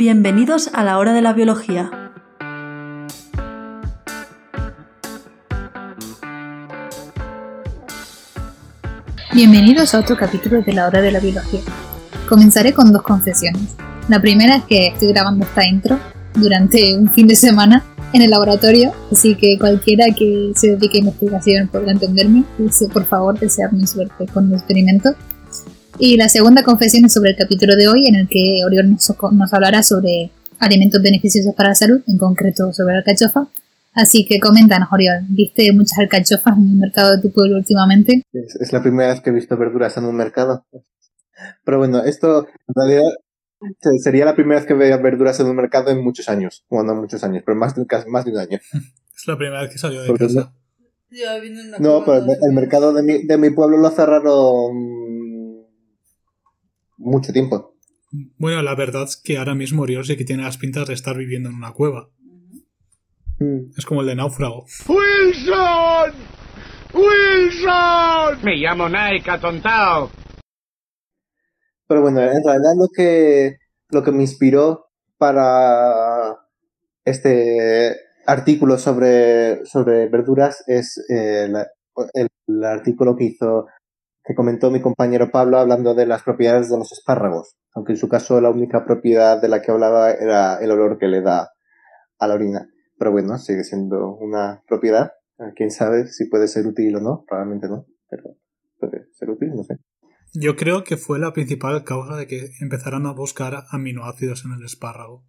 Bienvenidos a la hora de la biología. Bienvenidos a otro capítulo de la hora de la biología. Comenzaré con dos confesiones. La primera es que estoy grabando esta intro durante un fin de semana en el laboratorio, así que cualquiera que se dedique a investigación podrá entenderme. Por favor, desearme suerte con el experimento. Y la segunda confesión es sobre el capítulo de hoy, en el que Oriol nos, hablará sobre alimentos beneficiosos para la salud, en concreto sobre la alcachofa. Así que coméntanos, Oriol, ¿viste muchas alcachofas en el mercado de tu pueblo últimamente? Es, la primera vez que he visto verduras en un mercado. Pero bueno, esto en realidad sería la primera vez que veo verduras en un mercado en muchos años. Bueno, no muchos años, pero más de, más de un año. Es la primera vez que salió de casa. No, pero el, mercado de mi, de mi pueblo lo cerraron mucho tiempo. Bueno, la verdad es que ahora mismo Oriol sí que tiene las pintas de estar viviendo en una cueva. Mm. Es como el de náufrago. ¡Wilson! ¡Wilson! Me llamo Nike, atontado. Pero bueno, en realidad lo que, lo que me inspiró para este artículo sobre, sobre verduras es eh, el, artículo que hizo, que comentó mi compañero Pablo hablando de las propiedades de los espárragos, aunque en su caso la única propiedad de la que hablaba era el olor que le da a la orina. Pero bueno, sigue siendo una propiedad. Quién sabe si puede ser útil o no, probablemente no, pero puede ser útil, no sé. Yo creo que fue la principal causa de que empezaran a buscar aminoácidos en el espárrago.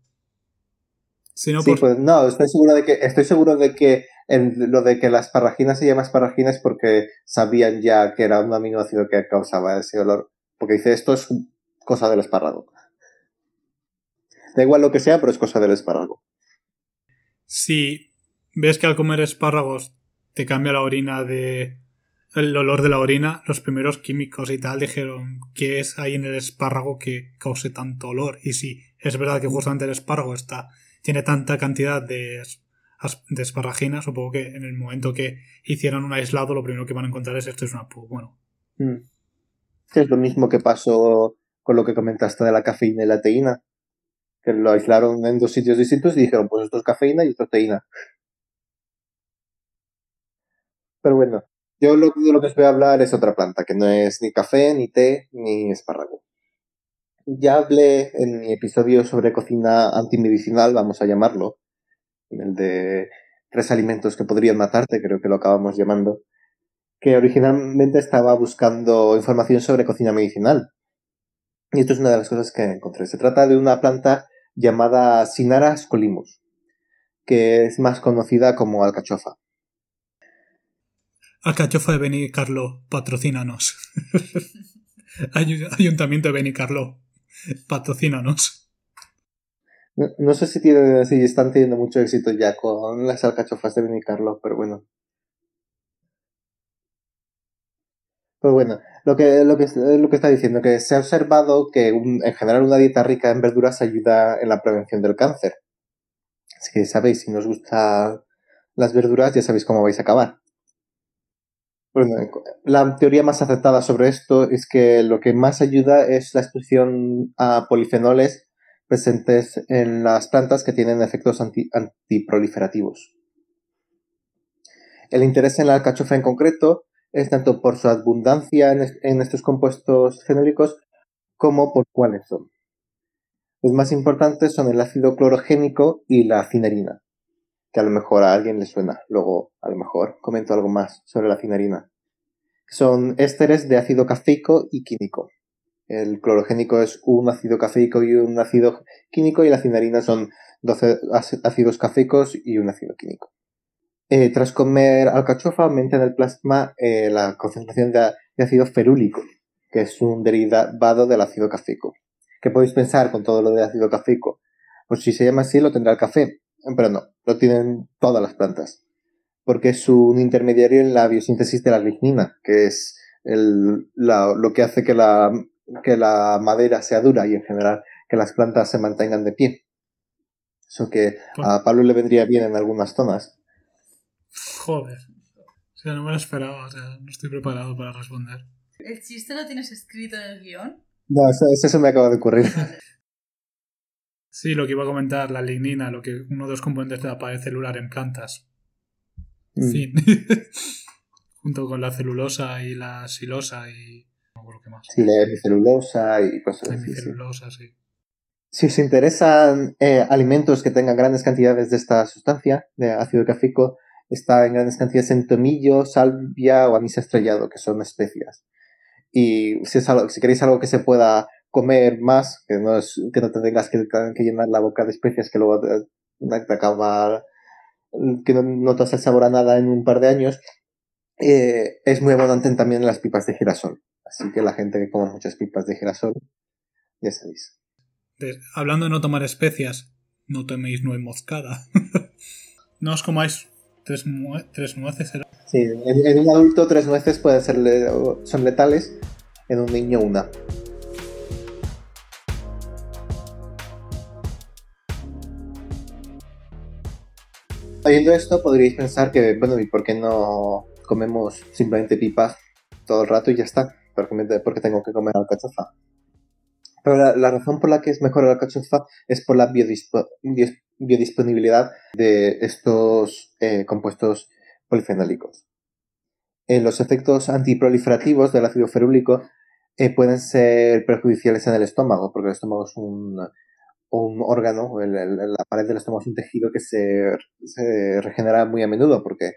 sí, pues no, estoy seguro de que, estoy seguro de que lo de que la esparragina se llama esparragina es porque sabían ya que era un aminoácido que causaba ese olor. Porque dice, esto es cosa del espárrago. Da igual lo que sea, pero es cosa del espárrago. Si ves que al comer espárragos te cambia la orina de el olor de la orina, los primeros químicos y tal dijeron que es ahí en el espárrago que cause tanto olor. Y sí, es verdad que justamente el espárrago está, tiene tanta cantidad de, de esparragina, supongo que en el momento que hicieran un aislado, lo primero que van a encontrar es esto es una bueno. Mm. Es lo mismo que pasó con lo que comentaste de la cafeína y la teína. Que lo aislaron en dos sitios distintos y dijeron, pues esto es cafeína y esto es teína. Pero bueno, yo lo, de lo que os voy a hablar es otra planta, que no es ni café, ni té, ni espárrago. Ya hablé en mi episodio sobre cocina antimedicinal, vamos a llamarlo, el de tres alimentos que podrían matarte, creo que lo acabamos llamando, que originalmente estaba buscando información sobre cocina medicinal. Y esto es una de las cosas que encontré. Se trata de una planta llamada Sinara scolimus, que es más conocida como alcachofa. Alcachofa de Benicarlo, patrocínanos. Ayuntamiento de Benicarlo, patrocínanos. No, sé si, están teniendo mucho éxito ya con las alcachofas de Benicarlo, pero bueno. Pues bueno, lo que, lo que, lo que está diciendo, que se ha observado que en general una dieta rica en verduras ayuda en la prevención del cáncer. Así que sabéis, si nos gustan las verduras, ya sabéis cómo vais a acabar. Bueno, la teoría más aceptada sobre esto es que lo que más ayuda es la exposición a polifenoles presentes en las plantas que tienen efectos antiproliferativos. El interés en la alcachofa en concreto es tanto por su abundancia en, estos compuestos fenólicos como por cuáles son. Los más importantes son el ácido clorogénico y la cinerina que a lo mejor a alguien le suena. Luego, a lo mejor, comento algo más sobre la cinarina. Son ésteres de ácido cafeico y químico. El clorogénico es un ácido cafeico y un ácido químico y la cinarina son 12 ácidos cafeicos y un ácido químico. Eh, tras comer alcachofa aumenta en el plasma eh, la concentración de, ácido ferúlico, que es un derivado del ácido cafeico. ¿Qué podéis pensar con todo lo de ácido cafeico? Pues si se llama así lo tendrá el café, pero no, lo tienen todas las plantas. Porque es un intermediario en la biosíntesis de la lignina, que es lo que hace que la, que la madera sea dura y en general que las plantas se mantengan de pie. Eso que a Pablo le vendría bien en algunas zonas. Joder. O sea, no me lo esperaba, o sea, no estoy preparado para responder. ¿El chiste lo tienes escrito en el guion? No, eso, eso se me acaba de ocurrir. Sí, lo que iba a comentar, la lignina, lo que uno de los componentes de la pared celular en plantas. Mm. Fin. Junto con la celulosa y la silosa y. No más. Sí, la hemicelulosa y cosas así. sí. Si os interesan eh, alimentos que tengan grandes cantidades de esta sustancia, de ácido cafeico, está en grandes cantidades en tomillo, salvia o anís estrellado, que son especias. Y si, es algo, si queréis algo que se pueda comer más, que no, es, que no te tengas que, que llenar la boca de especias que luego te, te acaba, que no notas el sabor a nada en un par de años, eh, es muy abundante también en las pipas de girasol. Así que la gente que coma muchas pipas de girasol, ya sabéis. De- hablando de no tomar especias, no toméis nuez moscada. no os comáis tres, tres nueces. ¿era? Sí, en, en un adulto tres nueces pueden ser le- son letales, en un niño una. Oyendo esto podríais pensar que, bueno, ¿y por qué no comemos simplemente pipas todo el rato y ya está? ¿Por qué, me- por qué tengo que comer alcachofa? Pero la, razón por la que es mejor la alcachofa es por la biodisponibilidad de estos eh, compuestos polifenólicos. Eh, los efectos antiproliferativos del ácido ferúlico eh, pueden ser perjudiciales en el estómago, porque el estómago es un, órgano, la pared del estómago es un tejido que se regenera muy a menudo porque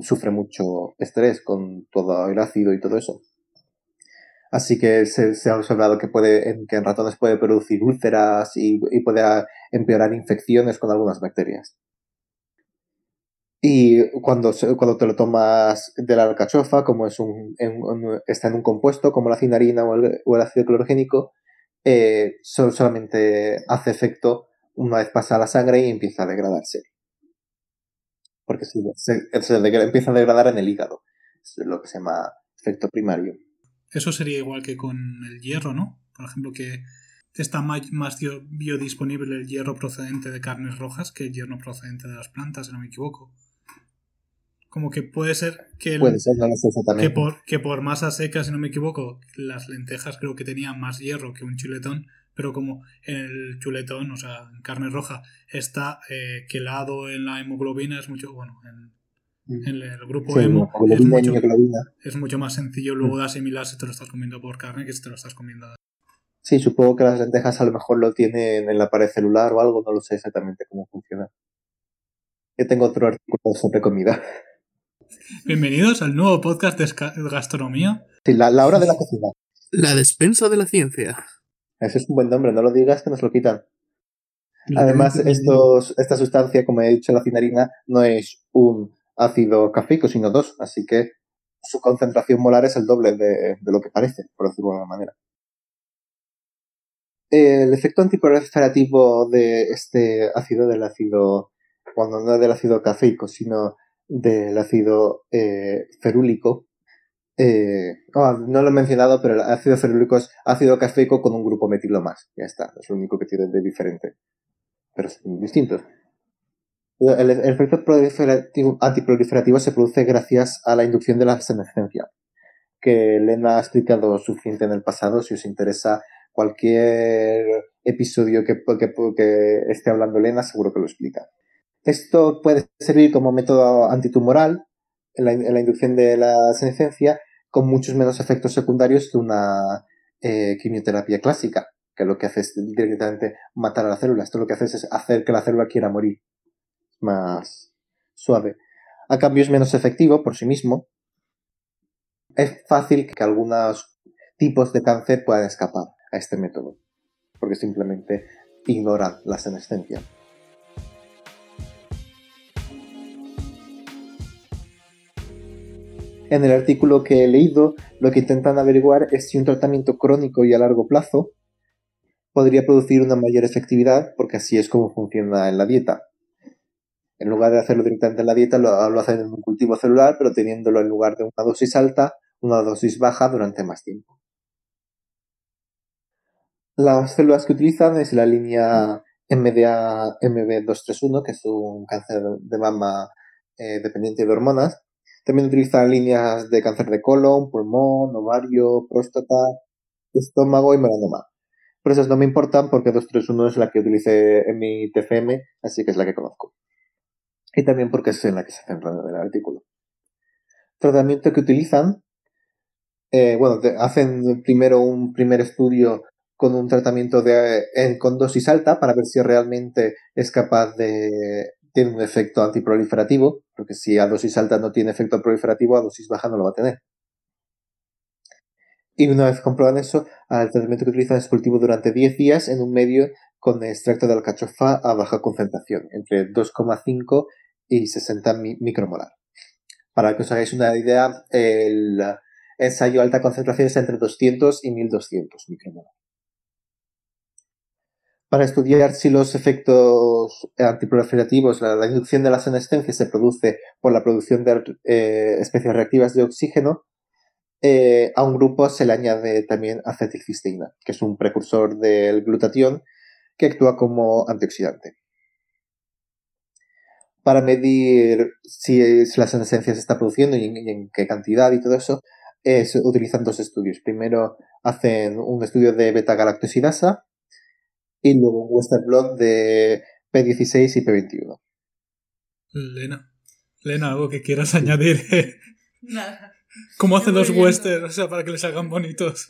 sufre mucho estrés con todo el ácido y todo eso. Así que se, ha observado que, puede, en- que en ratones puede producir úlceras y, y puede ah, empeorar infecciones con algunas bacterias. Y cuando, cuando te lo tomas de la alcachofa, como es un, está en un compuesto como la cinarina o el, o el ácido clorogénico, eh, sol- solamente hace efecto una vez pasa la sangre y empieza a degradarse. Porque se, empieza a degradar en el hígado. Es lo que se llama efecto primario. Eso sería igual que con el hierro, ¿no? Por ejemplo, que está más biodisponible el hierro procedente de carnes rojas que el hierro procedente de las plantas, si no me equivoco. Como que puede ser que, el- Puede ser, no que, por, que por masa seca, si no me equivoco, las lentejas creo que tenían más hierro que un chuletón, pero como en el chuletón, o sea, en carne roja, está eh, quelado en la hemoglobina, es mucho, bueno, en, en el grupo Sí, hemo, es mucho, es mucho más sencillo luego de asimilar si te lo estás comiendo por carne que si te lo estás comiendo. Sí, supongo que las lentejas a lo mejor lo tienen en la pared celular o algo, no lo sé exactamente cómo funciona. Yo tengo otro artículo sobre comida. Bienvenidos al nuevo podcast de gastronomía. Sí, la, la hora de la cocina. La despensa de la ciencia. Ese es un buen nombre, no lo digas que nos lo quitan. Además, estos, esta sustancia, como he dicho, la cinarina, no es un ácido cafeico, sino dos, así que su concentración molar es el doble de, lo que parece, por decirlo de alguna manera. El efecto antiproliferativo de este ácido, del ácido, bueno, no del ácido cafeico, sino del ácido eh, ferúlico, eh, oh, no lo he mencionado, pero el ácido ferúlico es ácido cafeico con un grupo metilo más. Ya está, es lo único que tiene de diferente. Pero son distintos. El, efecto proliferativo- antiproliferativo se produce gracias a la inducción de la senescencia, que Elena ha explicado suficiente en el pasado. Si os interesa cualquier episodio que, esté hablando Elena, seguro que lo explica. Esto puede servir como método antitumoral en la, en la inducción de la senescencia con muchos menos efectos secundarios que una eh, quimioterapia clásica, que lo que hace es directamente matar a la célula. Esto lo que hace es hacer que la célula quiera morir. Más suave. A cambio es menos efectivo por sí mismo. Es fácil que algunos tipos de cáncer puedan escapar a este método, porque simplemente ignoran la senescencia. En el artículo que he leído, lo que intentan averiguar es si un tratamiento crónico y a largo plazo podría producir una mayor efectividad, porque así es como funciona en la dieta. En lugar de hacerlo directamente en la dieta, lo, lo hacen en un cultivo celular, pero teniéndolo en lugar de una dosis alta, una dosis baja durante más tiempo. Las células que utilizan es la línea MDA MB231, que es un cáncer de mama eh, dependiente de hormonas. También utilizan líneas de cáncer de colon, pulmón, ovario, próstata, estómago y melanoma. Pero esas no me importan porque 231 es la que utilicé en mi TFM, así que es la que conozco. Y también porque es en la que se centra en el artículo. Tratamiento que utilizan, eh, bueno, hacen primero un primer estudio con un tratamiento de, con dosis alta para ver si realmente es capaz de tiene un efecto antiproliferativo, porque si a dosis alta no tiene efecto proliferativo, a dosis baja no lo va a tener. Y una vez comprueban eso, el tratamiento que utilizan es cultivo durante 10 días en un medio con extracto de alcachofa a baja concentración, entre 2,5 y 60 mi- micromolar. Para que os hagáis una idea, el ensayo a alta concentración es entre 200 y 1200 micromolar. Para estudiar si los efectos antiproliferativos, la, la inducción de la senescencia se produce por la producción de eh, especies reactivas de oxígeno, eh, a un grupo se le añade también acetilcisteína, que es un precursor del glutatión que actúa como antioxidante. Para medir si, si la senescencia se está produciendo y en, y en qué cantidad y todo eso, se utilizan dos estudios. Primero hacen un estudio de beta-galactosidasa y luego un Western blot de P16 y P21. Lena. Lena, algo que quieras añadir. Nada. ¿Cómo hacen los westerns? O sea, para que les hagan bonitos.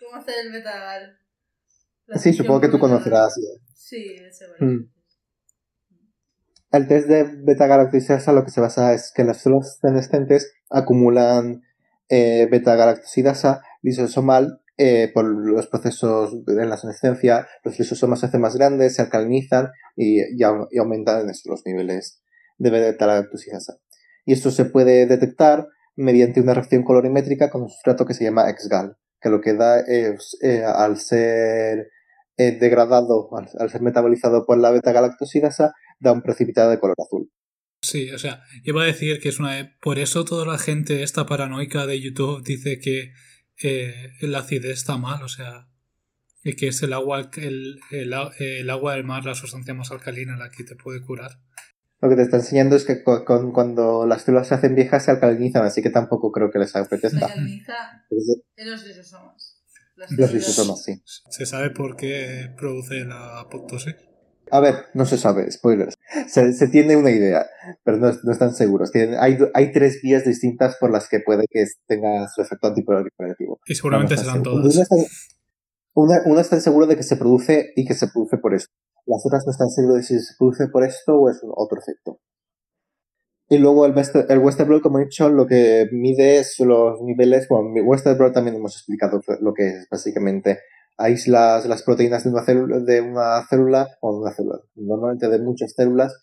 ¿Cómo hacer el metagal? Sí, supongo que tú conocerás. Sí, ese. Mm. El test de beta-galactosidasa lo que se basa es que las células senescentes acumulan eh, beta-galactosidasa lisosomal eh, por los procesos en la senescencia. Los lisosomas se hacen más grandes, se alcalinizan y, y y aumentan los niveles de beta-galactosidasa. Y esto se puede detectar mediante una reacción colorimétrica con un sustrato que se llama XGAL, que lo que da es, eh, al ser eh, degradado, al, al ser metabolizado por la beta-galactosidasa, da un precipitado de color azul. Sí, o sea, iba a decir que es una... Por eso toda la gente esta paranoica de YouTube dice que eh, el acidez está mal, o sea, y que es el agua, el, el, agua del mar la sustancia más alcalina la que te puede curar. Lo que te está enseñando es que con- cuando las células se hacen viejas se alcalinizan, así que tampoco creo que les Se apetezca. alcaliniza Es en los lisosomas. Los sí. ¿Se sabe por qué produce la apoptosis? A ver, no se sabe, spoilers. Se, se tiene una idea, pero no, no están seguros. Tienen- hay, hay tres vías distintas por las que puede que tenga su efecto antiproliferativo. Y seguramente No, no serán está seguro. todas. Una está, una, está seguro de que se produce y que se produce por esto. Las otras no están seguras de si se produce por esto o es otro efecto. Y luego el, el Westerblot, como he dicho, lo que mide es los niveles. Bueno, mi Westerblot también hemos explicado lo que es básicamente. Aíslas las proteínas de una célula, de una célula o de una célula, normalmente de muchas células,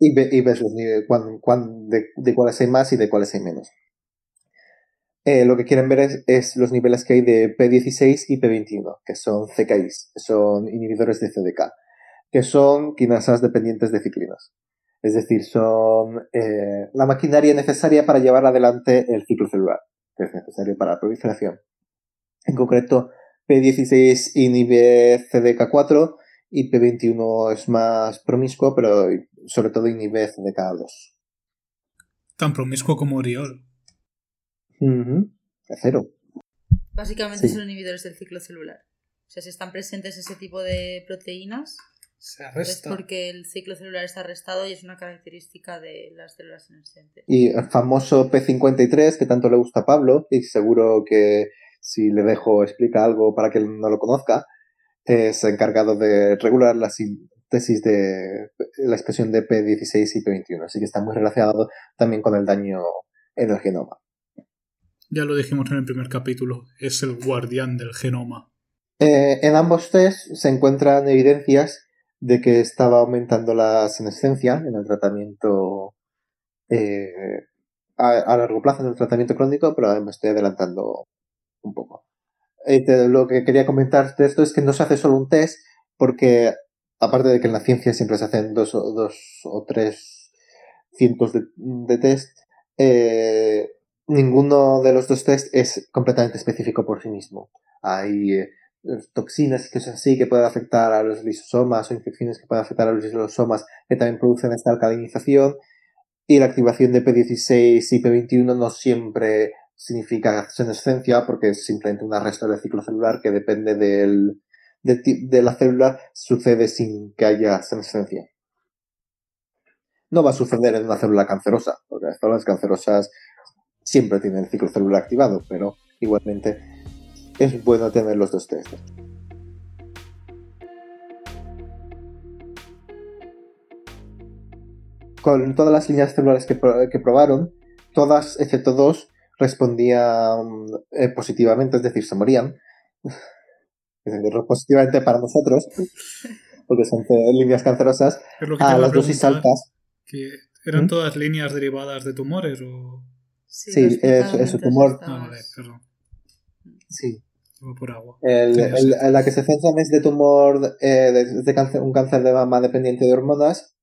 y, ve- y ves los niveles, cuán- cuán- de, de cuáles hay más y de cuáles hay menos. Eh, lo que quieren ver es, es los niveles que hay de P16 y P21, que son CKIs, son inhibidores de CDK, que son quinasas dependientes de ciclinas. Es decir, son eh, la maquinaria necesaria para llevar adelante el ciclo celular, que es necesario para la proliferación. En concreto, P16 inhibe CDK4 y P21 es más promiscuo, pero sobre todo inhibe CDK2. Tan promiscuo como Oriol. Ujú. Cero. Básicamente Sí. son inhibidores del ciclo celular. O sea, si están presentes ese tipo de proteínas, Se es porque el ciclo celular está arrestado y es una característica de las células senescentes. Y el famoso P53, que tanto le gusta a Pablo, y seguro que si le dejo explica algo para que él no lo conozca, es encargado de regular la síntesis de la expresión de P16 y P21. Así que está muy relacionado también con el daño en el genoma. Ya lo dijimos en el primer capítulo. Es el guardián del genoma. Eh, en ambos test se encuentran evidencias de que estaba aumentando la senescencia en el tratamiento eh, a, largo plazo, en el tratamiento crónico, pero me estoy adelantando un poco. Lo que quería comentar de esto es que no se hace solo un test, porque aparte de que en la ciencia siempre se hacen dos o, dos o tres cientos de, de test, eh, ninguno de los dos test es completamente específico por sí mismo. Hay eh, toxinas y cosas así que pueden afectar a los lisosomas o infecciones que pueden afectar a los lisosomas que también producen esta alcalinización y la activación de P16 y P21 no siempre significa senescencia porque es simplemente un arresto del ciclo celular que depende del, de, de la célula sucede sin que haya senescencia. No va a suceder en una célula cancerosa, porque las células cancerosas siempre tienen el ciclo celular activado, pero igualmente es bueno tener los dos test. Con todas las líneas celulares que, que probaron, todas, excepto dos, respondían eh, positivamente, es decir, se morían. Positivamente para nosotros, porque son líneas cancerosas, lo que a las dosis altas. Que ¿Eran ¿Mm? todas líneas derivadas de tumores o...? Sí, los es- es su tumor. Ah, vale, perdón. Sí. Por agua. El, el- la que se centran es de tumor, eh, de, de cáncer, un cáncer de mama dependiente de hormonas,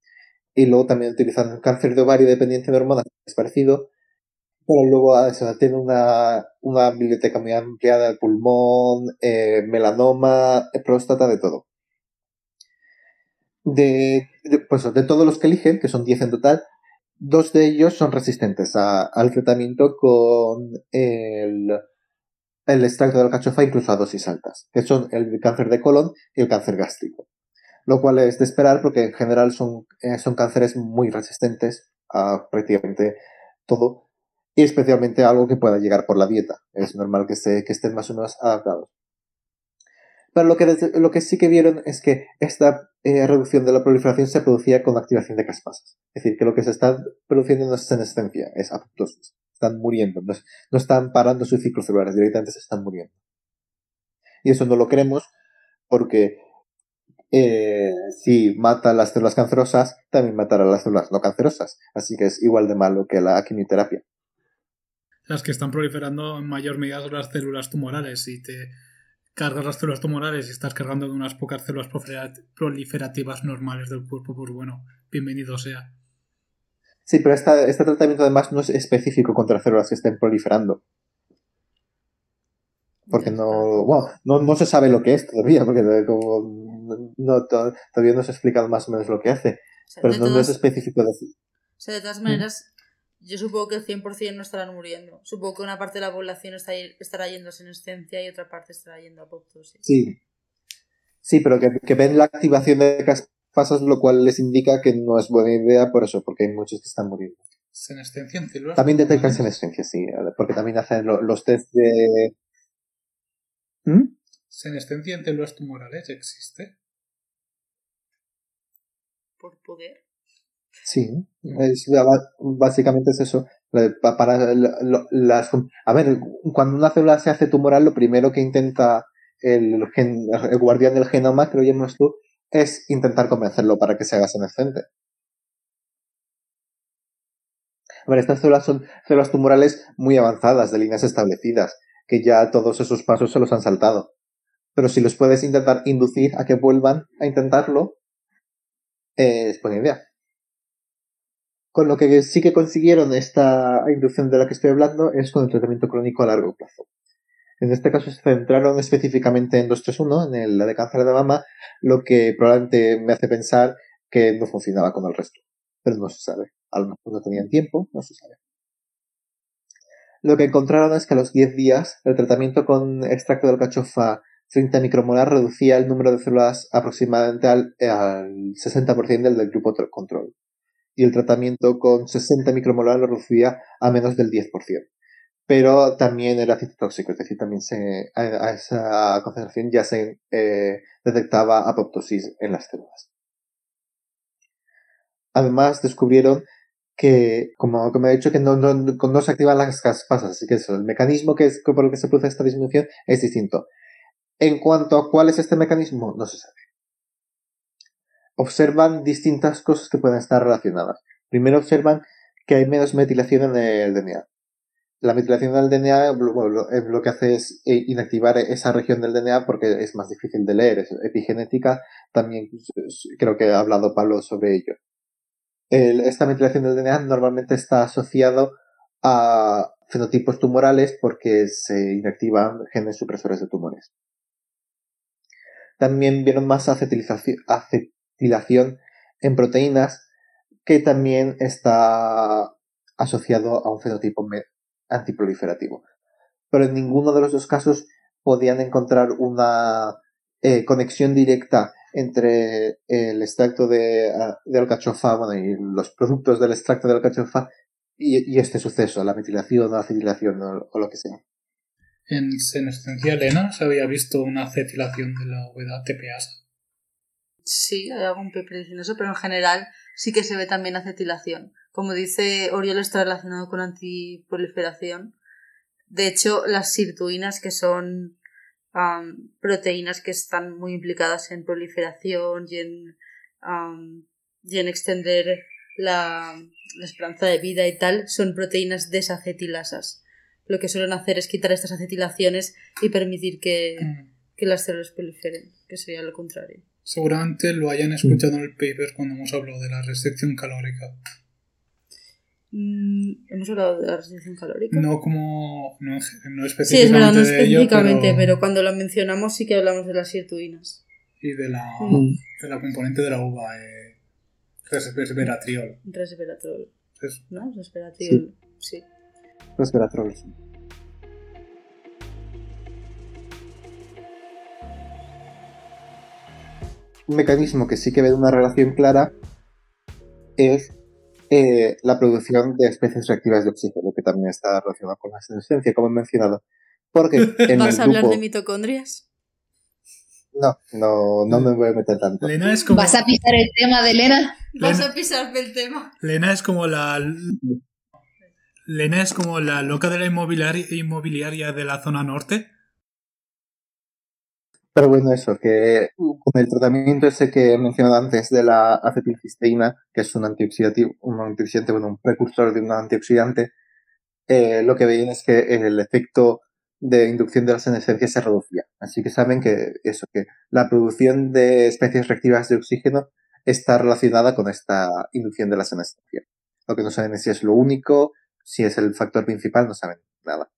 y luego también utilizan un cáncer de ovario dependiente de hormonas, es parecido, pero luego ah, eso, tiene una, una biblioteca muy ampliada de pulmón, eh, melanoma, eh, próstata, de todo. De, de, pues, de todos los que eligen, que son 10 en total, dos de ellos son resistentes a- al tratamiento con el, el extracto de alcachofa incluso a dosis altas, que son el cáncer de colon y el cáncer gástrico. Lo cual es de esperar porque en general son, eh, son cánceres muy resistentes a prácticamente todo y especialmente a algo que pueda llegar por la dieta. Es normal que, se, que estén más o menos adaptados. Pero lo que, lo que sí que vieron es que esta eh, reducción de la proliferación se producía con activación de caspasas. Es decir, que lo que se está produciendo no es senescencia, es apoptosis. Están muriendo, no, no están parando sus ciclos celulares, directamente se están muriendo. Y eso no lo queremos porque eh, si mata las células cancerosas, también matará las células no cancerosas. Así que es igual de malo que la quimioterapia. Las que están proliferando en mayor medida son las células tumorales. Si te cargas las células tumorales y estás cargando de unas pocas células proliferat- proliferativas normales del cuerpo, pues bueno, bienvenido sea. Sí, pero esta- este tratamiento además no es específico contra células que estén proliferando. Porque no, bueno, no, no se sabe lo que es todavía, porque como no, todavía no se ha explicado más o menos lo que hace. O sea, Pero no, es específico de o sea, de todas maneras, yo supongo que el 100% no estarán muriendo. Supongo que una parte de la población está- estará yendo a senescencia y otra parte estará yendo a apoptosis. Sí. Sí, pero que, que ven la activación de caspasas, lo cual les indica que no es buena idea por eso, porque hay muchos que están muriendo. Senescencia en células. También detectan senescencia, sí, porque también hacen lo- los test de... ¿Mm? Senescencia en células tumorales existe. Por poder. Sí, es- básicamente es eso. Para la- lo- las, a ver, cuando una célula se hace tumoral, lo primero que intenta el, gen- el guardián del genoma, que lo llamas tú, es intentar convencerlo para que se haga senescente. A estas células son células tumorales muy avanzadas, de líneas establecidas, que ya todos esos pasos se los han saltado. Pero si los puedes intentar inducir a que vuelvan a intentarlo, eh, es buena idea. Con lo que sí que consiguieron esta inducción de la que estoy hablando es con el tratamiento crónico a largo plazo. En este caso se centraron específicamente en 231, en la de cáncer de mama, lo que probablemente me hace pensar que no funcionaba con el resto. Pero no se sabe. A lo mejor no tenían tiempo, no se sabe. Lo que encontraron es que a los 10 días el tratamiento con extracto de alcachofa 30 micromolar reducía el número de células aproximadamente al, al 60% del del grupo tro- control. Y el tratamiento con 60 micromolar lo reducía a menos del 10%. Pero también era citotóxico, es decir, también se, a, a esa concentración ya se eh, detectaba apoptosis en las células. Además, descubrieron que, como, como he dicho, que no, no, no se activan las caspasas, así que eso, el mecanismo que es por el que se produce esta disminución es distinto. En cuanto a cuál es este mecanismo, no se sabe. Observan distintas cosas que pueden estar relacionadas. Primero observan que hay menos metilación en el DNA. La metilación del DNA lo- eh, lo que hace es eh, inactivar esa región del DNA porque es más difícil de leer, es epigenética. También pues, creo que ha hablado Pablo sobre ello. El- esta metilación del DNA normalmente está asociado a fenotipos tumorales porque se inactivan genes supresores de tumores. También vieron más acetilación en proteínas que también está asociado a un fenotipo antiproliferativo. Pero en ninguno de los dos casos podían encontrar una eh, conexión directa entre el extracto de, ah, de alcachofa bueno, y los productos del extracto de alcachofa y, y este suceso, la metilación o la acetilación o, o lo que sea. En senescencia Elena se había visto una acetilación de la uveda tepeasa. Sí, hay algún paper diciendo eso, pero en general sí que se ve también acetilación. Como dice Oriol, está relacionado con antiproliferación. De hecho, las sirtuinas, que son am, proteínas que están muy implicadas en proliferación y en, am, y en extender la, la esperanza de vida y tal, son proteínas desacetilasas. Lo que suelen hacer es quitar estas acetilaciones y permitir que, que las células proliferen, que sería lo contrario. Seguramente lo hayan escuchado en el paper cuando hemos hablado de la restricción calórica. Mm, Hemos hablado de la restricción calórica. No como. No, no Sí, es verdad, específicamente no de ello, específicamente, pero, pero... cuando lo mencionamos sí que hablamos de las sirtuinas. Y de la, Mm. de la componente de la uva, eh, res- resveratriol. Resveratrol, Es- ¿no? Resveratrol, sí. Resveratrol. sí. Un mecanismo que sí que ve una relación clara es eh, la producción de especies reactivas de oxígeno, que también está relacionado con la senescencia, como he mencionado. Porque en ¿Vas el a hablar grupo... de mitocondrias? No, no, no me voy a meter tanto. Lena es como. ¿Vas a pisar el tema de Elena? ¿Vas Lena- a pisarme el tema? Lena es como la. Lena es como la loca de la inmobiliaria, inmobiliaria de la zona norte. Pero bueno, eso, que con el tratamiento ese que he mencionado antes de la acetilcisteína, que es un antioxidativo, un antioxidante, bueno, un precursor de un antioxidante, eh, lo que veían es que el efecto de inducción de la senescencia se reducía. Así que saben que eso, que la producción de especies reactivas de oxígeno está relacionada con esta inducción de la senescencia. Lo que no saben es si es lo único, si es el factor principal, no saben nada.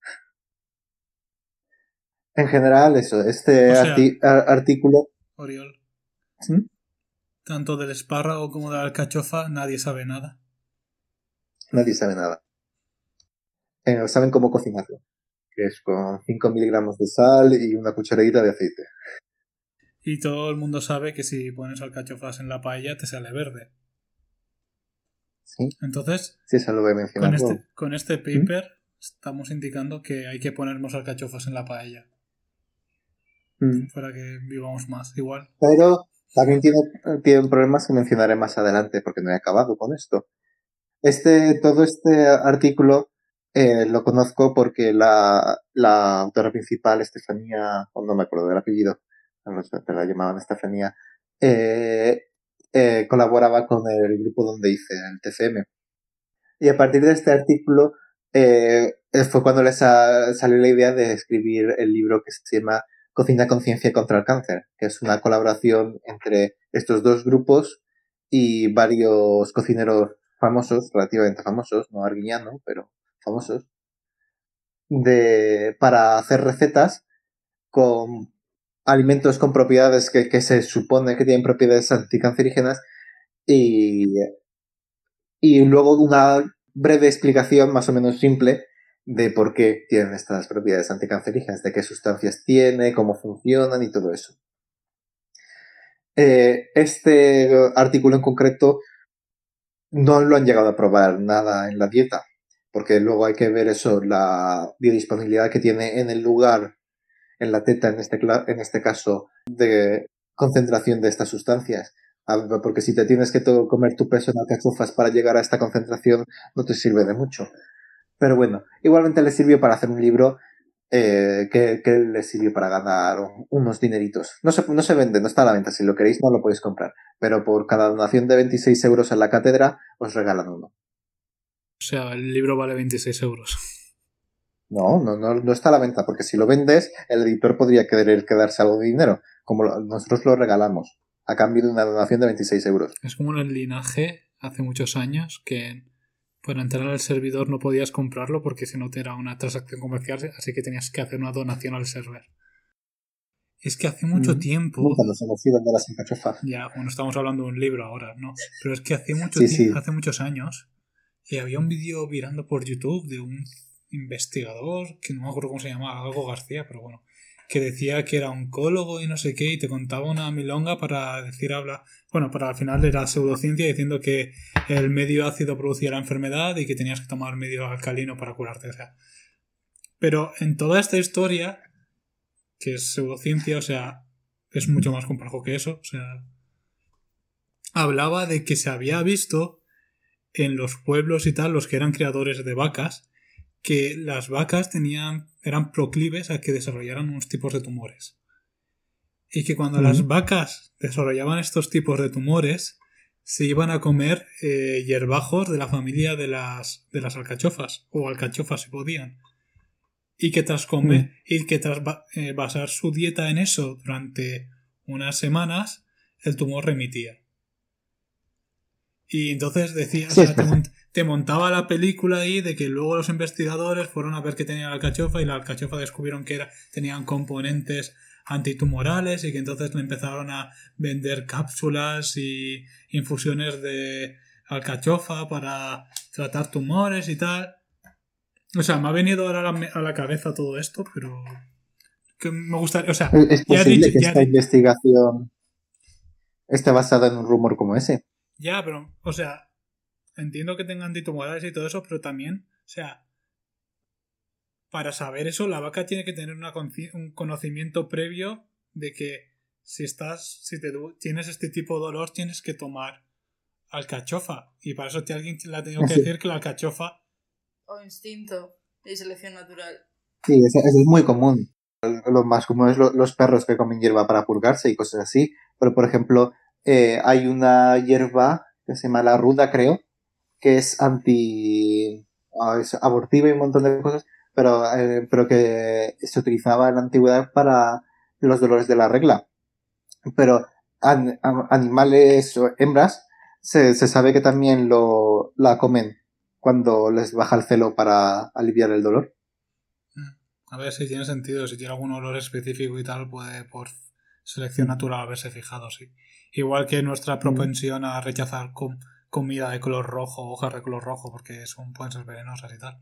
En general, eso, este O sea- artículo. Oriol. ¿Mm? Tanto del espárrago como de la alcachofa, nadie sabe nada. Nadie sabe nada. Eh, saben cómo cocinarlo. Que es con 5 miligramos de sal y una cucharadita de aceite. Y todo el mundo sabe que si pones alcachofas en la paella te sale verde. ¿Sí? Entonces, Sí, eso lo voy a mencionar. con este, con este paper estamos indicando que hay que ponernos alcachofas en la paella. Mm. Para que vivamos más. Igual. Pero también tiene, tiene problemas que mencionaré más adelante porque no he acabado con esto. Este, todo este artículo eh, lo conozco porque la, la autora principal, Estefanía, o no me acuerdo del apellido, te la llamaban Estefanía, eh, eh, colaboraba con el grupo donde hice el TCM. Y a partir de este artículo eh, fue cuando les sa- salió la idea de escribir el libro que se llama Cocina Conciencia contra el Cáncer, que es una colaboración entre estos dos grupos y varios cocineros famosos, relativamente famosos, no arguiñano, pero famosos, de, para hacer recetas con alimentos con propiedades que, que se supone que tienen propiedades anticancerígenas y, y luego una breve explicación más o menos simple de por qué tienen estas propiedades anticancerígenas, de qué sustancias tiene, cómo funcionan y todo eso. Eh, este artículo en concreto no lo han llegado a probar nada en la dieta, porque luego hay que ver eso, la biodisponibilidad que tiene en el lugar, en la teta en este, en este caso, de concentración de estas sustancias. Ah, Porque si te tienes que comer tu peso en alcachofas para llegar a esta concentración, no te sirve de mucho. Pero bueno, igualmente le sirvió para hacer un libro eh, que, que le sirvió para ganar un- unos dineritos. No se, no se vende, no está a la venta. Si lo queréis, no lo podéis comprar. Pero por cada donación de 26 euros en la cátedra, os regalan uno. O sea, el libro vale 26 euros. No, no, no, no está a la venta, porque si lo vendes, el editor podría querer quedarse algo de dinero, como lo- nosotros lo regalamos, a cambio de una donación de 26 euros. Es como en el linaje hace muchos años que para entrar al servidor no podías comprarlo porque si no te era una transacción comercial, así que tenías que hacer una donación al server. Es que hace mucho Mm. tiempo. Nunca nos hemos ido de las encachofas. Ya, bueno, estamos hablando de un libro ahora, ¿no? Pero es que hace, mucho Sí, tie- sí. hace muchos años eh, había un vídeo virando por YouTube de un investigador, que no me acuerdo cómo se llamaba, algo García, pero bueno, que decía que era oncólogo y no sé qué, y te contaba una milonga para decir habla. Bueno, para al final era pseudociencia diciendo que el medio ácido producía la enfermedad y que tenías que tomar medio alcalino para curarte. O sea. Pero en toda esta historia, que es pseudociencia, o sea, es mucho más complejo que eso. O sea. Hablaba de que se había visto en los pueblos y tal, los que eran creadores de vacas, que las vacas tenían, eran proclives a que desarrollaran unos tipos de tumores. Y que cuando las vacas desarrollaban estos tipos de tumores, se iban a comer eh, hierbajos de la familia de las, de las alcachofas, o alcachofas si podían. Y que tras comer, y que tras eh, basar su dieta en eso durante unas semanas, el tumor remitía. Y entonces decía, o Sí, sea, te, montaba la película ahí de que luego los investigadores fueron a ver qué tenía la alcachofa y la alcachofa descubrieron que era, tenían componentes antitumorales y que entonces le empezaron a vender cápsulas y infusiones de alcachofa para tratar tumores y tal. O sea, me ha venido ahora a la, a la cabeza todo esto, pero que me gustaría, o sea, Es ya posible dicho- que ya- esta investigación esté basada en un rumor como ese. Ya, pero, o sea, entiendo que tengan antitumorales y todo eso, pero también, o sea, para saber eso, la vaca tiene que tener una un conocimiento previo de que si estás, si te tienes este tipo de dolor, tienes que tomar alcachofa. Y para eso te, alguien le ha tenido que decir que la alcachofa. O instinto y selección natural. Sí, eso, eso es muy común. Lo más común es lo- los perros que comen hierba para purgarse y cosas así. Pero, por ejemplo, eh, hay una hierba que se llama la ruda, creo, que es anti... ah, es abortiva y un montón de cosas, pero, eh, pero que se utilizaba en la antigüedad para los dolores de la regla. Pero an- a- animales o hembras se, se sabe que también lo, la comen cuando les baja el celo para aliviar el dolor. A ver si tiene sentido, si tiene algún olor específico y tal, puede por selección natural haberse fijado, sí. Igual que nuestra propensión a rechazar com- comida de color rojo, hojas de color rojo, porque son, pueden ser venenosas y tal.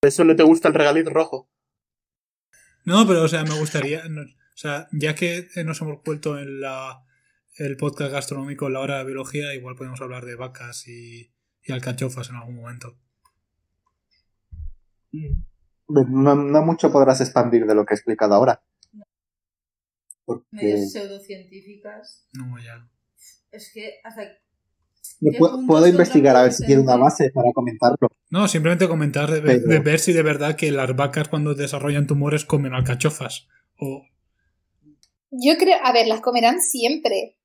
Por eso no te gusta el regaliz rojo. No, pero o sea, me gustaría, no- o sea, ya que nos hemos vuelto en la el podcast gastronómico en la hora de biología, igual podemos hablar de vacas y, y alcachofas en algún momento. No, no mucho podrás expandir de lo que he explicado ahora. Porque Medios pseudocientíficas. No, ya. Es que hasta no ¿qué pu- puntos puedo investigar a ver si tiene una base para comentarlo. No, simplemente comentar de, ver- Pero- de ver si de verdad que las vacas cuando desarrollan tumores comen alcachofas. O Yo creo, a ver, las comerán siempre.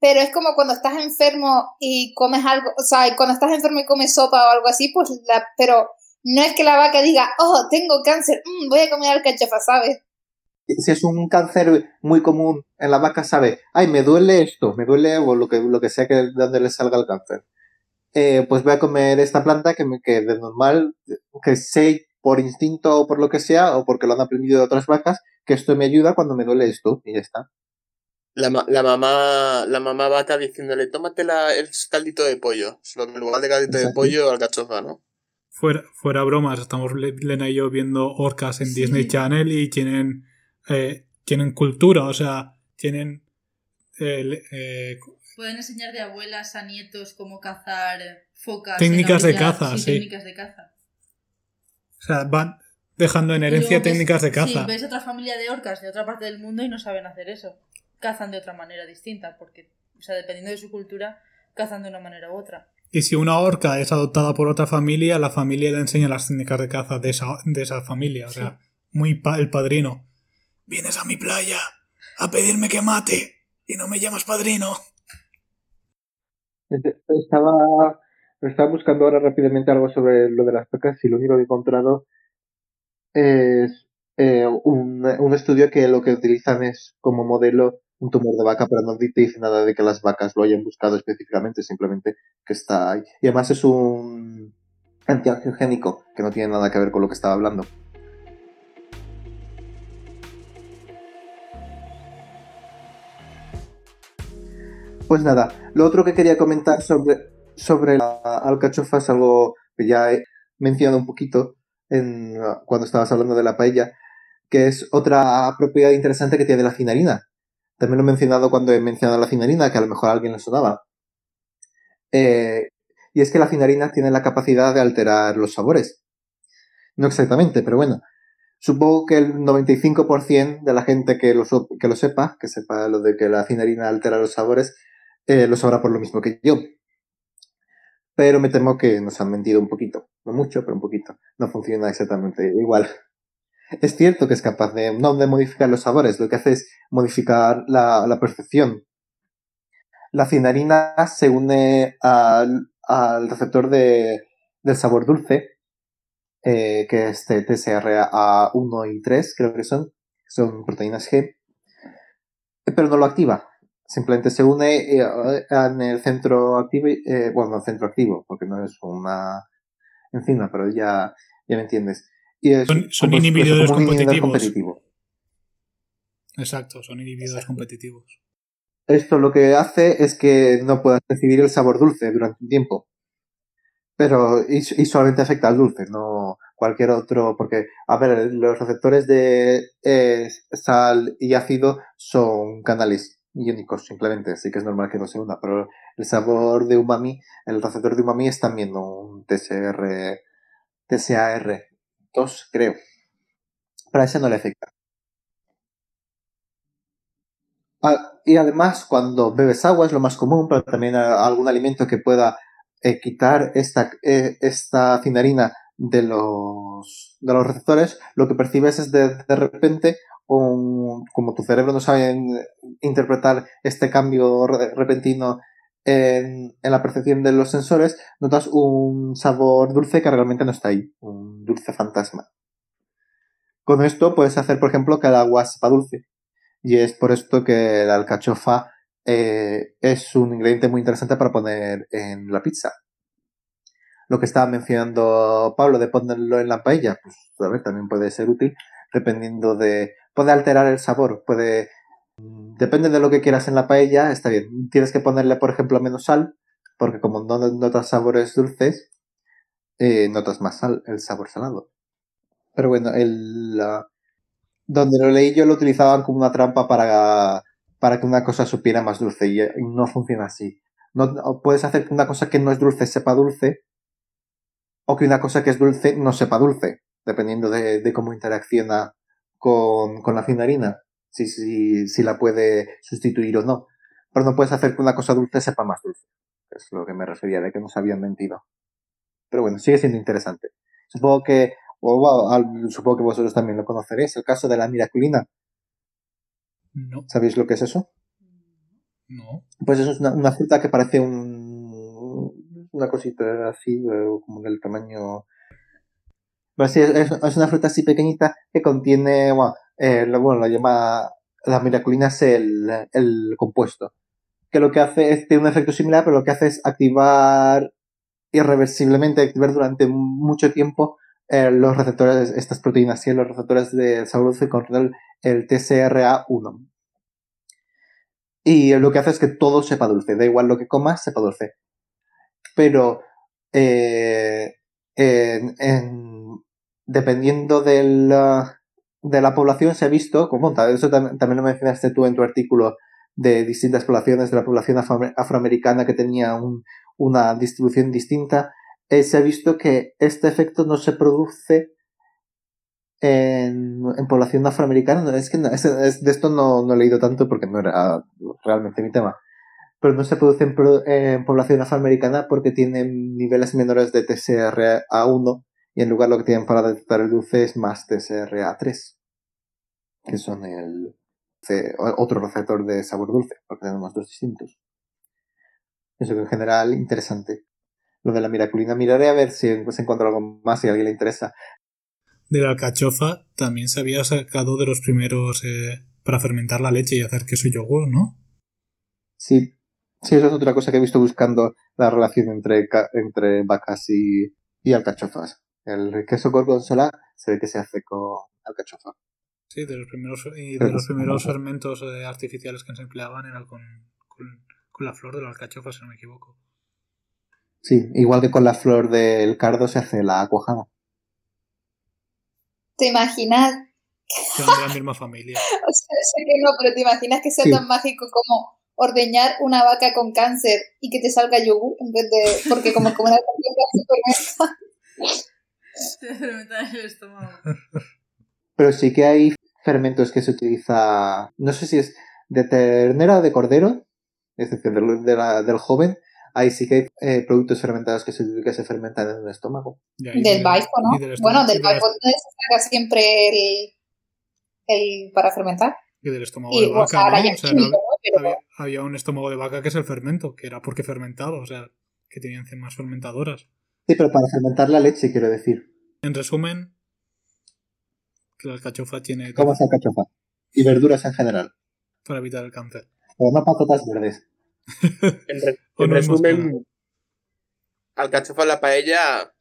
Pero es como cuando estás enfermo y comes algo, o sea, y cuando estás enfermo y comes sopa o algo así, pues la, pero no es que la vaca diga, oh, tengo cáncer, mm, voy a comer alcachofa, ¿sabes? Si es un cáncer muy común en la vaca, sabe, ay, me duele esto, me duele o lo que, lo que sea que de donde le salga el cáncer. Eh, pues voy a comer esta planta que, me, que de normal, que sé por instinto o por lo que sea, o porque lo han aprendido de otras vacas, que esto me ayuda cuando me duele esto, y ya está. La, ma- la mamá la mamá vaca diciéndole, tómate la, el caldito de pollo. En lugar de caldito de pollo, alcachofa, ¿no? fuera, fuera bromas, estamos Le- Lena y yo viendo orcas en Sí. Disney Channel y tienen, eh, tienen cultura, o sea, tienen eh, eh, pueden enseñar de abuelas a nietos cómo cazar focas. Técnicas de caza, sí. técnicas de caza. o sea, van dejando en herencia ves- técnicas de caza. Sí, ves otra familia de orcas de otra parte del mundo y no saben hacer eso. Cazan de otra manera distinta, porque, o sea, dependiendo de su cultura, cazan de una manera u otra. Y si una orca es adoptada por otra familia, la familia le enseña las técnicas de caza de esa, de esa familia. O sea, muy pa- el padrino. Vienes a mi playa a pedirme que mate y no me llamas padrino. Estaba, estaba buscando ahora rápidamente algo sobre lo de las vacas y lo único que he encontrado es eh, un, un estudio que lo que utilizan es como modelo un tumor de vaca, pero no te dice nada de que las vacas lo hayan buscado específicamente, simplemente que está ahí. Y además es un antiangiogénico que no tiene nada que ver con lo que estaba hablando. Pues nada, lo otro que quería comentar sobre, sobre la alcachofa es algo que ya he mencionado un poquito en, cuando estabas hablando de la paella, que es otra propiedad interesante que tiene la cinarina. También lo he mencionado cuando he mencionado la cinarina, que a lo mejor a alguien le sonaba. Eh, y es que la cinarina tiene la capacidad de alterar los sabores. No exactamente, pero bueno. Supongo que el 95% de la gente que lo, que lo sepa, que sepa lo de que la cinarina altera los sabores, eh, lo sabrá por lo mismo que yo. Pero me temo que nos han mentido un poquito. No mucho, pero un poquito. No funciona exactamente igual. Es cierto que es capaz de no de modificar los sabores, lo que hace es modificar la, la percepción. La cinarina se une al, al receptor de, del sabor dulce, eh, que es de TSRA1 y 3, creo que son, son proteínas G, pero no lo activa. Simplemente se une eh, en el centro activo, eh, bueno, el centro activo, porque no es una enzima, pero ya, ya me entiendes. Y es Son- son inhibidor competitivos. competitivo. Exacto, son inhibidores competitivos. Esto lo que hace es que no puedas percibir el sabor dulce durante un tiempo. Pero, y, y solamente afecta al dulce, no cualquier otro, porque, a ver, los receptores de eh, sal y ácido son canales iónicos simplemente, así que es normal que no se una, pero el sabor de umami, el receptor de umami es también un TSR, TSAR2, creo. Para ese no le afecta. Ah, y además, cuando bebes agua es lo más común, pero también ah, algún alimento que pueda eh, quitar esta, eh, esta cinarina de los, de los receptores, lo que percibes es de, de repente, un- como tu cerebro no sabe interpretar este cambio re- repentino en, en la percepción de los sensores, notas un sabor dulce que realmente no está ahí, un dulce fantasma. Con esto puedes hacer, por ejemplo, que el agua sepa dulce. Y es por esto que la alcachofa eh, es un ingrediente muy interesante para poner en la pizza. Lo que estaba mencionando Pablo de ponerlo en la paella, pues a ver, también puede ser útil dependiendo de... Puede alterar el sabor, puede... Depende de lo que quieras en la paella, está bien. Tienes que ponerle, por ejemplo, menos sal, porque como no notas sabores dulces, eh, notas más sal, el sabor salado. Pero bueno, el, la- donde lo leí yo lo utilizaban como una trampa para, para que una cosa supiera más dulce y, y no funciona así. No, puedes hacer que una cosa que no es dulce sepa dulce o que una cosa que es dulce no sepa dulce, dependiendo de, de cómo interacciona con, con la cinarina, si, si, si la puede sustituir o no. Pero no puedes hacer que una cosa dulce sepa más dulce. Es lo que me refería, de que nos habían mentido. Pero bueno, sigue siendo interesante. Supongo que, o al- supongo que vosotros también lo conoceréis, el caso de la miraculina. No, ¿Sabéis lo que es eso? no. Pues eso es una, una fruta que parece un, una cosita así, eh, como del tamaño... Pues sí, es, es- una fruta así pequeñita que contiene, bueno, eh, lo, bueno, lo llama, la miraculina es el, el compuesto, que lo que hace es, tiene un efecto similar, pero lo que hace es activar irreversiblemente, activar durante mucho tiempo eh, los receptores, estas proteínas, ¿sí? los receptores de sabor dulce con el, el TSRA1. Y lo que hace es que todo sepa dulce, da igual lo que comas, sepa dulce. Pero eh, en- dependiendo de la, de la población se ha visto, como eso tam- también lo mencionaste tú en tu artículo de distintas poblaciones, de la población afro- afroamericana que tenía un- una distribución distinta, eh, se ha visto que este efecto no se produce en, población afroamericana. No, es que de esto no, no he leído tanto porque no era realmente mi tema. Pero no se produce en, en población afroamericana porque tienen niveles menores de TSRA1 y en lugar lo que tienen para detectar el dulce es más TSRA3, que son el ce- otro receptor de sabor dulce, porque tenemos dos distintos. Eso que en general interesante. Lo de la miraculina miraré a ver si se encuentra algo más si a alguien le interesa. De la alcachofa también se había sacado de los primeros eh, para fermentar la leche y hacer queso y yogur, ¿no? Sí, sí, eso es otra cosa que he visto buscando la relación entre, entre vacas y, y alcachofas. El queso gorgonzola se ve que se hace con alcachofa. Sí, de los primeros, y de los primeros fermentos eh, artificiales que se empleaban era con, con, con la flor de la alcachofa, si no me equivoco. Sí, igual que con la flor del cardo se hace la cuajada. ¿Te imaginas Son de la misma familia. O sea, sé que no, pero te imaginas que sea Sí. tan mágico como ordeñar una vaca con cáncer y que te salga yogur en vez de. Porque como como una fermenta. Se fermenta en el estómago. Pero sí que hay fermentos que se utiliza, no sé si es de ternera o de cordero, es decir, del, de la- del joven. Ahí sí que hay eh, productos fermentados que se, que se fermentan en el estómago. Del de- baico, ¿no? del Bueno, estómago- del baico se saca siempre el. el para fermentar. Y del estómago Y de o sea, vaca, ahora ¿no? ya O sea, químico, no- ¿no? Pero había, había un estómago de vaca que es el fermento, que era porque fermentaba, o sea, que tenía enzimas fermentadoras. Sí, pero para fermentar la leche, quiero decir. En resumen, que la alcachofa tiene ¿Cómo es alcachofa? Y verduras en general. para evitar el cáncer. Pero no patatas verdes. En, re- no resumen, alcachofa en la paella.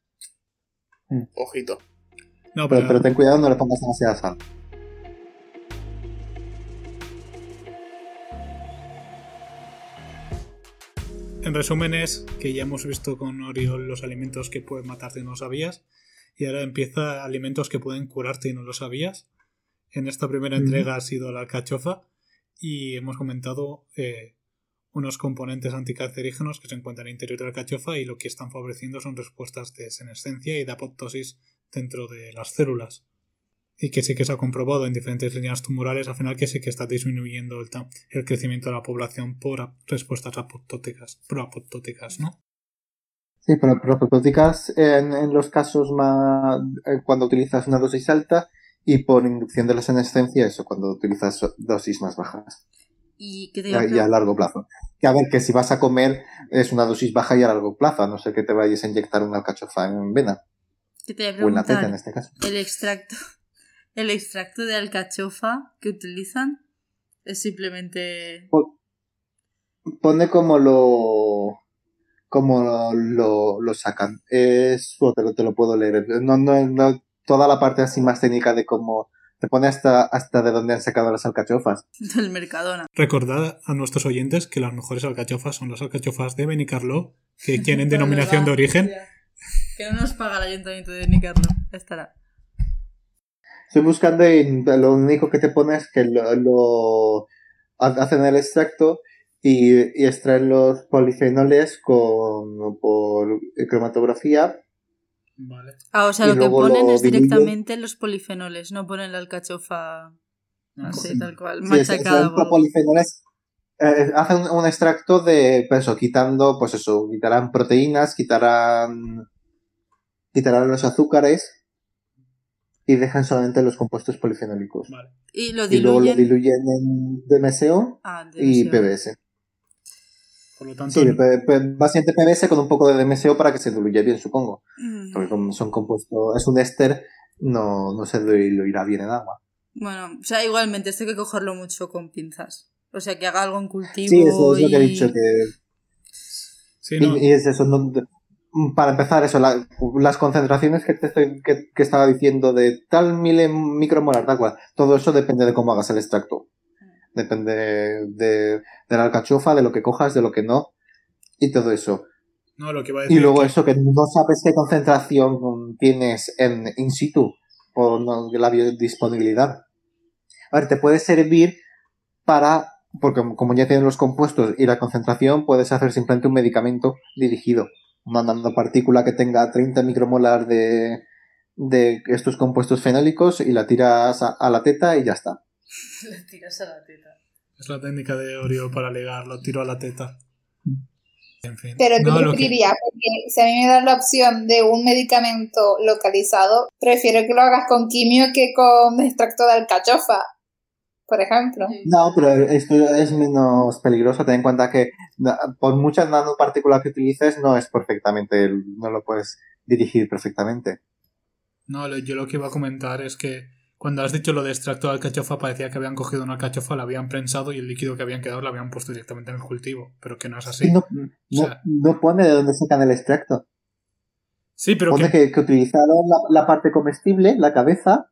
Mm. Ojito. No, Pero, pero, pero ten cuidado, no le pongas demasiada sal. En resumen es que ya hemos visto con Oriol los alimentos que pueden matarte y no lo sabías. Y ahora empieza alimentos que pueden curarte y no lo sabías. En esta primera entrega ha sido la alcachofa y hemos comentado eh, unos componentes anticancerígenos que se encuentran en el interior de la alcachofa y lo que están favoreciendo son respuestas de senescencia y de apoptosis dentro de las células. Y que sí que se ha comprobado en diferentes líneas tumorales al final que sí que está disminuyendo el, crecimiento de la población por respuestas apoptóticas, proapoptóticas, ¿no? Sí, pero propóticas en, en los casos más. eh, cuando utilizas una dosis alta y por inducción de la senescencia, eso, cuando utilizas dosis más bajas. Y que a largo plazo. Que a ver, que si vas a comer es una dosis baja y a largo plazo, a no ser que te vayas a inyectar una alcachofa en vena. que te iba a O en la teta en preguntar, este caso. el extracto, el extracto de alcachofa que utilizan es simplemente Pone como lo. como lo, lo, lo sacan. Es. te lo, te lo puedo leer. No, no, no. Toda la parte así más técnica de cómo. Te pone hasta, hasta de dónde han sacado las alcachofas. del Mercadona. Recordad a nuestros oyentes que las mejores alcachofas son las alcachofas de Benicarló, que tienen denominación de origen. Que no nos paga el ayuntamiento de. Ya estará. Estoy buscando y lo único que te pone es que lo, lo hacen el extracto y, y extraen los polifenoles con, por cromatografía. Vale. Ah, o sea, lo que ponen lo es directamente los polifenoles, no ponen la alcachofa así, tal cual, Sí, machacada. polifenoles. eh, hacen un, un extracto de pues eso, quitando, pues eso, quitarán proteínas, quitarán, quitarán los azúcares y dejan solamente los compuestos polifenólicos. Vale. Y lo Y luego lo diluyen. diluyen en DMSO Ah, y. PBS. Por lo tanto, Sí, P- básicamente PBS con un poco de DMSO para que se diluya bien, supongo. Mm. Porque como son compuestos, es un éster, no, no se diluirá bien en agua. Bueno, o sea, igualmente, esto hay que cogerlo mucho con pinzas. O sea, que haga algo en cultivo. Sí, eso es lo que he dicho, que sí, no, Y, y es eso, no- para empezar, eso, la- las concentraciones que te estoy, que, que estaba diciendo de tal mil micromolar, tal cual, todo eso depende de cómo hagas el extracto. Depende de, de la alcachofa, de lo que cojas, de lo que no, y todo eso. no, lo que iba a Y luego que- eso, que no sabes qué concentración tienes en in situ, por no- la biodisponibilidad. A ver, te puede servir para, porque como ya tienen los compuestos y la concentración, puedes hacer simplemente un medicamento dirigido. Una nanopartícula que tenga 30 micromolar de, de estos compuestos fenólicos y la tiras a, a la teta y ya está. Le tiras a la teta. es la técnica de Oriol para ligar, lo tiro a la teta. En fin. Pero tú No, lo que- porque si a mí me dan la opción de un medicamento localizado, prefiero que lo hagas con quimio que con extracto de alcachofa, por ejemplo. No, pero esto es menos peligroso. Ten en cuenta que por muchas nanopartículas que utilices, no es perfectamente, no lo puedes dirigir perfectamente. No, yo lo que iba a comentar es que cuando has dicho lo de extracto de alcachofa parecía que habían cogido una alcachofa, la habían prensado y el líquido que habían quedado lo habían puesto directamente en el cultivo, pero que no es así. No, O no, sea- no pone de dónde sacan el extracto. Sí, pero pone que, que, que utilizaron la, la parte comestible, la cabeza,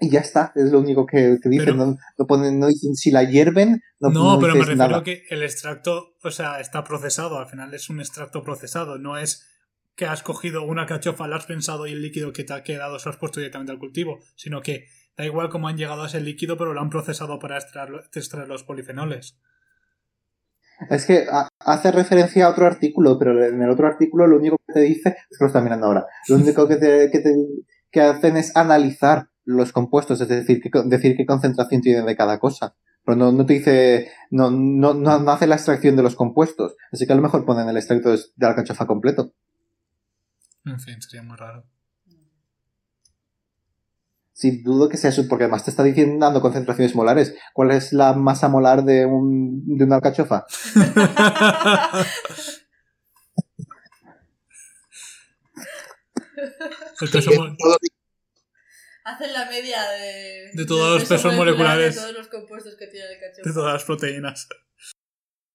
y ya está. Es lo único que, que dicen. Pero- no, no ponen, no dicen si la hierven, no, No, no pero me refiero nada. que el extracto, o sea, está procesado, al final es un extracto procesado, no es que has cogido una cachofa, la has pensado y el líquido que te ha quedado se lo has puesto directamente al cultivo, sino que Da igual cómo han llegado a ese líquido, pero lo han procesado para extraer, extraer los polifenoles. Es que ha- hace referencia a otro artículo, pero en el otro artículo lo único que te dice, es que lo está mirando ahora, lo único que, te, que, te- que hacen es analizar los compuestos, es decir, que, decir qué concentración tienen de cada cosa. Pero no, no te dice, no, no, no, no hace la extracción de los compuestos. Así que a lo mejor ponen el extracto de alcachofa completo. En fin, sería muy raro. Sí, dudo que sea eso, porque además te está diciendo dando concentraciones molares. ¿Cuál es la masa molar de, un, de una alcachofa? El peso mo- Hacen la media de... De todos los pesos molecular moleculares. De todos los compuestos que tiene el cachofa. de todas las proteínas.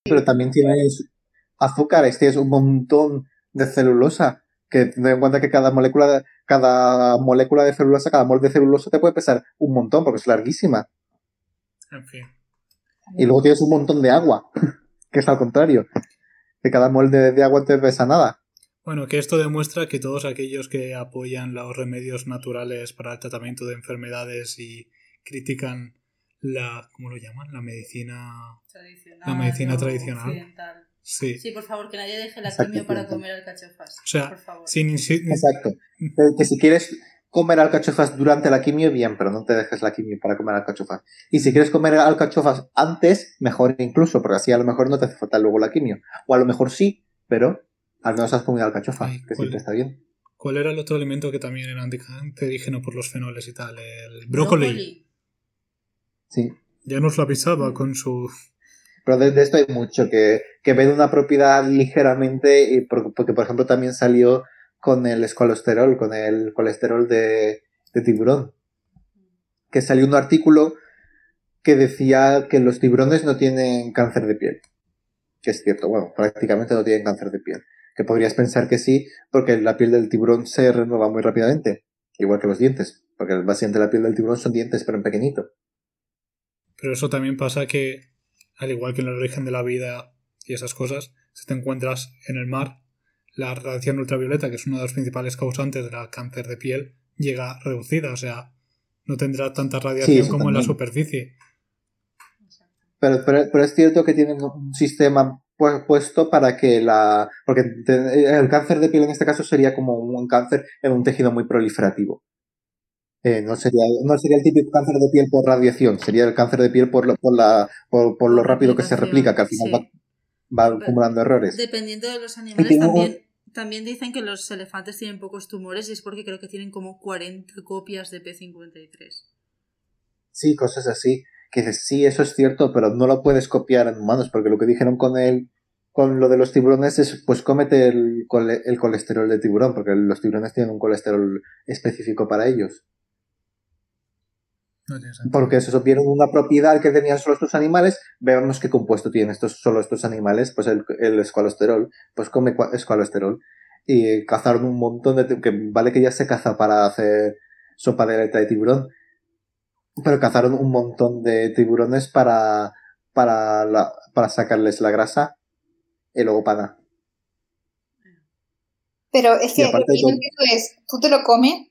Pero también tienes azúcares, tienes un montón de celulosa. Que ten en cuenta que cada molécula, cada molécula de celulosa, cada mol de celulosa te puede pesar un montón, porque es larguísima. En fin. Y luego tienes un montón de agua, que es al contrario. Que cada mol de, de agua te pesa nada. Bueno, que esto demuestra que todos aquellos que apoyan los remedios naturales para el tratamiento de enfermedades y critican la, ¿cómo lo llaman? La medicina. Tradicional, La medicina tradicional. occidental. Sí. Sí, por favor, que nadie deje la Exacto, quimio para comer alcachofas. O sea, por favor. Sin Exacto. Que, que si quieres comer alcachofas durante la quimio, bien, pero no te dejes la quimio para comer alcachofas. Y si quieres comer alcachofas antes, mejor incluso, porque así a lo mejor no te hace falta luego la quimio. O a lo mejor sí, pero al menos has comido alcachofa, Ay, que siempre está bien. ¿Cuál era el otro alimento que también era anticancerígeno por los fenoles y tal? El brócoli. Sí. Ya nos lo avisaba con su. Pero de, de esto hay mucho, que, que ven una propiedad ligeramente, y por- porque por ejemplo también salió con el escolesterol, con el colesterol de, de tiburón. Que salió un artículo que decía que los tiburones no tienen cáncer de piel. Que es cierto, bueno, prácticamente no tienen cáncer de piel. Que podrías pensar que sí, porque la piel del tiburón se renueva muy rápidamente. Igual que los dientes. Porque básicamente la piel del tiburón son dientes, pero en pequeñito. Pero eso también pasa que, al igual que en el origen de la vida y esas cosas, si te encuentras en el mar, la radiación ultravioleta, que es uno de los principales causantes del cáncer de piel, llega reducida. O sea, no tendrá tanta radiación como en la superficie. Pero, pero, pero es cierto que tienen un sistema puesto para que la... Porque el cáncer de piel en este caso sería como un cáncer en un tejido muy proliferativo. Eh, no, sería, no sería el típico cáncer de piel por radiación, sería el cáncer de piel por lo, por la, por, por lo rápido que se replica, que al final Sí. va, va acumulando errores. Dependiendo de los animales, un- también, también dicen que los elefantes tienen pocos tumores y es porque creo que tienen como 40 copias de P53. Sí, cosas así. Que dices, sí, eso es cierto, pero no lo puedes copiar en humanos, porque lo que dijeron con el, con lo de los tiburones es, pues cómete el, cole- el colesterol de tiburón, porque los tiburones tienen un colesterol específico para ellos. No. Porque eso vieron una propiedad que tenían solo estos animales, veamos qué compuesto tienen estos, solo estos animales, pues el, el escolesterol, pues come cua- escolesterol. Y cazaron un montón de, que vale que ya se caza para hacer sopa de aleta de tiburón, pero cazaron un montón de tiburones para, para, la, para sacarles la grasa y luego para Pero es que lo que yo entiendo es, tú te lo comes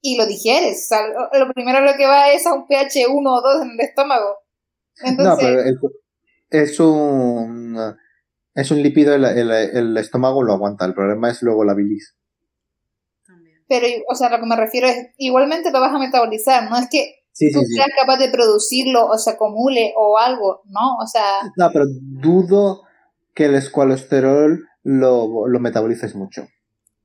y lo digieres. O sea, lo, lo primero lo que va es a un pH 1 o 2 en el estómago. No, pero el- es un es un lípido, el, el, el estómago lo aguanta, el problema es luego la bilis. También. pero, o sea, lo que me refiero es, igualmente lo vas a metabolizar, no es que Sí, tú sí, sí. seas capaz de producirlo o se acumule o algo, ¿no? O sea, No, pero dudo que el escolesterol lo, lo metabolices mucho.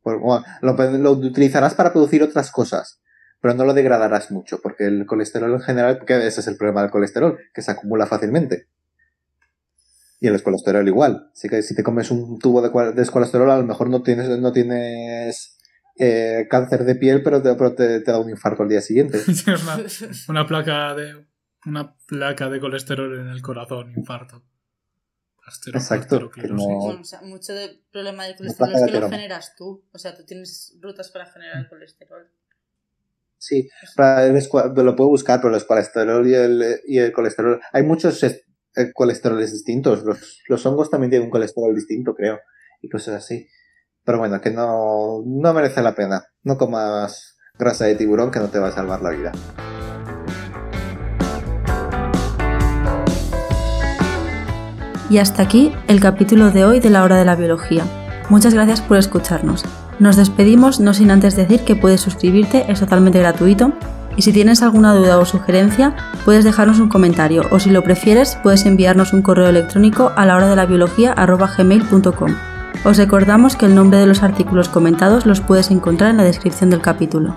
Bueno, lo, lo utilizarás para producir otras cosas, pero no lo degradarás mucho, porque el colesterol en general, porque ese es el problema del colesterol, que se acumula fácilmente. Y el colesterol igual. Así que si te comes un tubo de, de colesterol, a lo mejor no tienes, no tienes eh, cáncer de piel, pero, te, pero te- te da un infarto al día siguiente. Una, una placa de una placa de colesterol en el corazón, infarto. Astero- Exacto, que no- Bueno, o sea, mucho del problema del colesterol es que lo generas tú. O sea, tú tienes rutas para generar el colesterol. Sí, para el escua- lo puedo buscar, pero el colesterol y el, y el colesterol. Hay muchos eh, colesteroles distintos. Los, los hongos también tienen un colesterol distinto, creo. Y cosas así. Pero bueno, que no, no merece la pena. No comas grasa de tiburón que no te va a salvar la vida. Y hasta aquí el capítulo de hoy de la hora de la biología. Muchas gracias por escucharnos. Nos despedimos no sin antes decir que puedes suscribirte, es totalmente gratuito. Y si tienes alguna duda o sugerencia, puedes dejarnos un comentario o si lo prefieres, puedes enviarnos un correo electrónico a la hora de la biología os recordamos que el nombre de los artículos comentados los puedes encontrar en la descripción del capítulo.